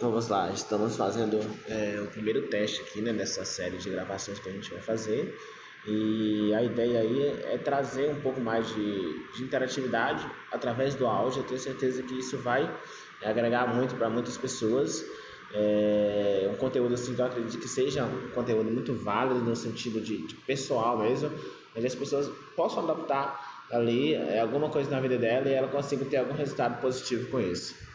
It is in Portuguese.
Vamos lá, estamos fazendo é, o primeiro teste aqui né, nessa série de gravações que a gente vai fazer. E a ideia aí é, trazer um pouco mais de, de, interatividade através do áudio. Eu tenho certeza que isso vai agregar muito para muitas pessoas. É um conteúdo assim que eu acredito que seja um conteúdo muito válido no sentido de, de pessoal mesmo, mas as pessoas possam adaptar ali é, alguma coisa na vida dela e ela consiga ter algum resultado positivo com isso.